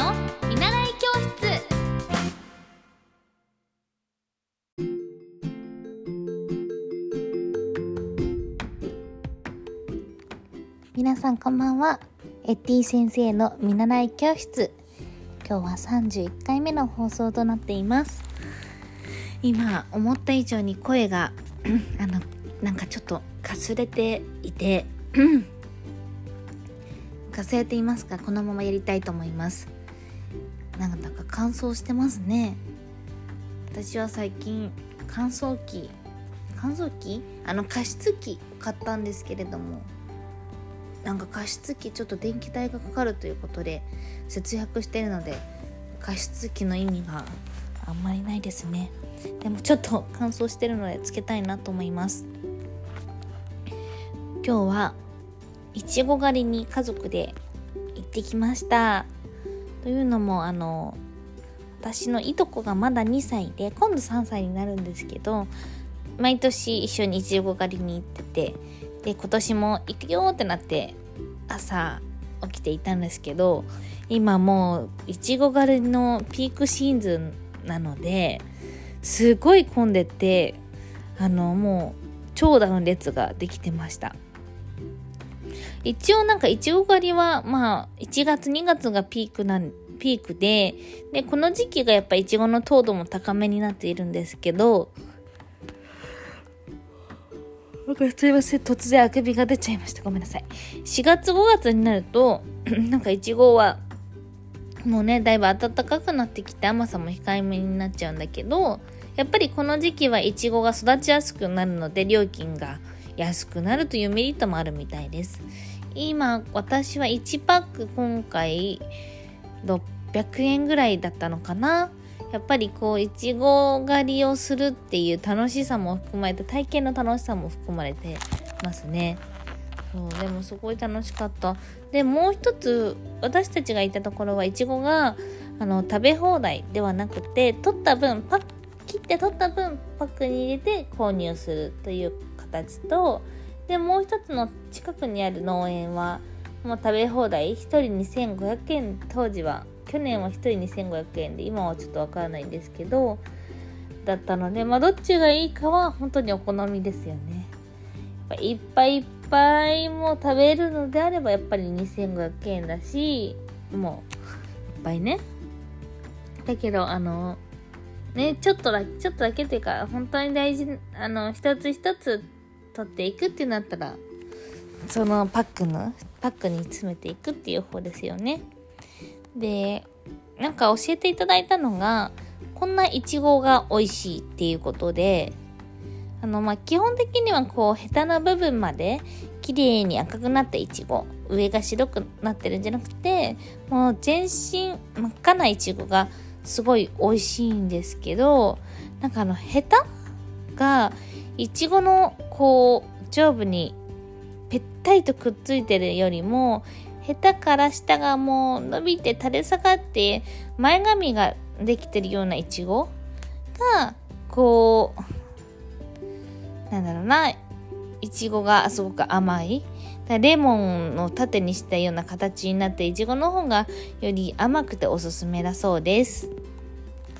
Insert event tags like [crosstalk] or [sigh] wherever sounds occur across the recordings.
の見習い教室。皆さんこんばんは。エッティ先生の見習い教室。今日は31回目の放送となっています。今思った以上に声が [clears throat] あのなんかちょっとかすれていて [clears throat] かすれていますがこのままやりたいと思います。なんだか乾燥してますね。私は最近乾燥機乾燥機？あの加湿器買ったんですけれどもなんか加湿器ちょっと電気代がかかるということで節約してるので加湿器の意味があんまりないですね。でもちょっと乾燥してるのでつけたいなと思います。今日はいちご狩りに家族で行ってきました。というのもあの私のいとこがまだ2歳で今度3歳になるんですけど毎年一緒にいちご狩りに行っててで今年も行くよってなって朝起きていたんですけど今もういちご狩りのピークシーズンなのですごい混んでてあのもう長蛇の列ができてました。一応なんかいちご狩りはまあ1月2月がピークなんピークででこの時期がやっぱいちごの糖度も高めになっているんですけどすいません突然あくびが出ちゃいました。ごめんなさい。4月5月になると [clears throat] なんかいちごはもうねだいぶ暖かくなってきて甘さも控えめになっちゃうんだけどやっぱりこの時期はいちごが育ちやすくなるので料金が安くなるというメリットもあるみたいです。今私は1パック今回600円ぐらいだったのかな。やっぱりこういちご狩りをするっていう楽しさも含まれて体験の楽しさも含まれてますね。そうでもすごい楽しかった。でもう一つ私たちがいたところはいちごがあの食べ放題ではなくて取った分パッ切って取った分パックに入れて購入するという形とでもう一つの近くにある農園はもう食べ放題1人2500円当時は去年は1人2500円で今はちょっとわからないんですけどだったのでまあどっちがいいかは本当にお好みですよね。やっぱいっぱいいっぱいも食べるのであればやっぱり2500円だしもういっぱいね。だけどあのねちょっとだちょっとだけっていうか本当に大事あの一つ一つ取っていくってなったらそのパックのパックに詰めていくっていう方ですよね。でなんか教えていただいたのがこんないちごが美味しいっていうことであのまあ基本的にはこうヘタな部分まで綺麗に赤くなったいちご上が白くなってるんじゃなくてもう全身真っ赤ないちごがすごい美味しいんですけどなんかあのヘタがいちごのこう上部にぺったりとくっついてるよりもヘタから下がもう伸びて垂れ下がって前髪ができてるようないちごがこうなんだろうないちごがすごく甘い。レモンを縦にしたような形になっていちごの方がより甘くておすすめだそうです。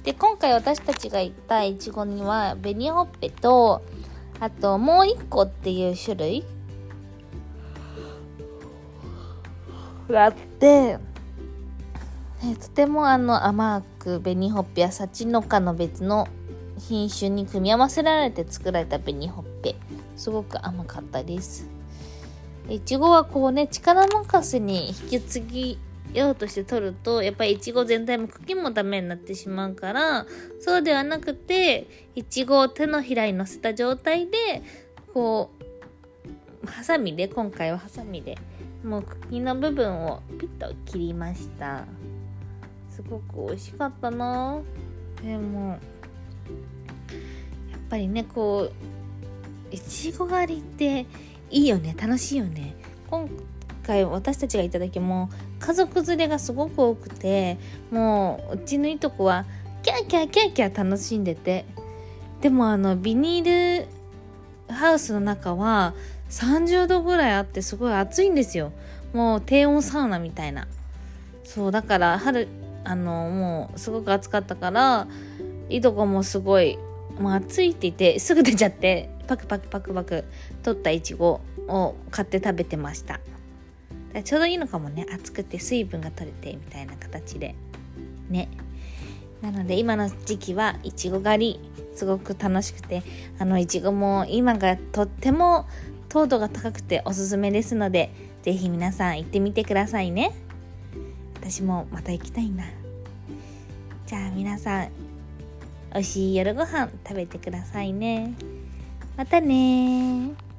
で今回私たちが行ったいちごには紅ほっぺとあともう一個っていう種類？があって。えとてもあの甘く紅ほっぺやサチノカの別の品種に組み合わせられて作られた紅ほっぺ。すごく甘かったです。いちごはこうね力任せに引き継ぎようとして取るとやっぱりいちご全体も茎もダメになってしまうからそうではなくていちごを手のひらに乗せた状態でこうハサミで今回はハサミでもう茎の部分をピッと切りました。すごく美味しかったな。でもやっぱりねこういちご狩りっていいよね楽しいよね。今回私たちがいただきも家族連れがすごく多くてもううちのいとこはキャーキャーキャーキャー楽しんでてでもあのビニールハウスの中は30度ぐらいあってすごい暑いんですよ。もう低温サウナみたいな。そうだから春あのもうすごく暑かったからいとこもすごいもう暑いって言ってすぐ出ちゃってパクパクパクパク取ったいちごを買って食べてました。だちょうどいいのかもね。暑くて水分が取れてみたいな形で。ね。なので今の時期はいちご狩りすごく楽しくてあのいちごも今がとっても糖度が高くておすすめですので是非皆さん行ってみてくださいね。私もまた行きたいな。じゃあ皆さん美味しい夜ご飯食べてくださいね。またね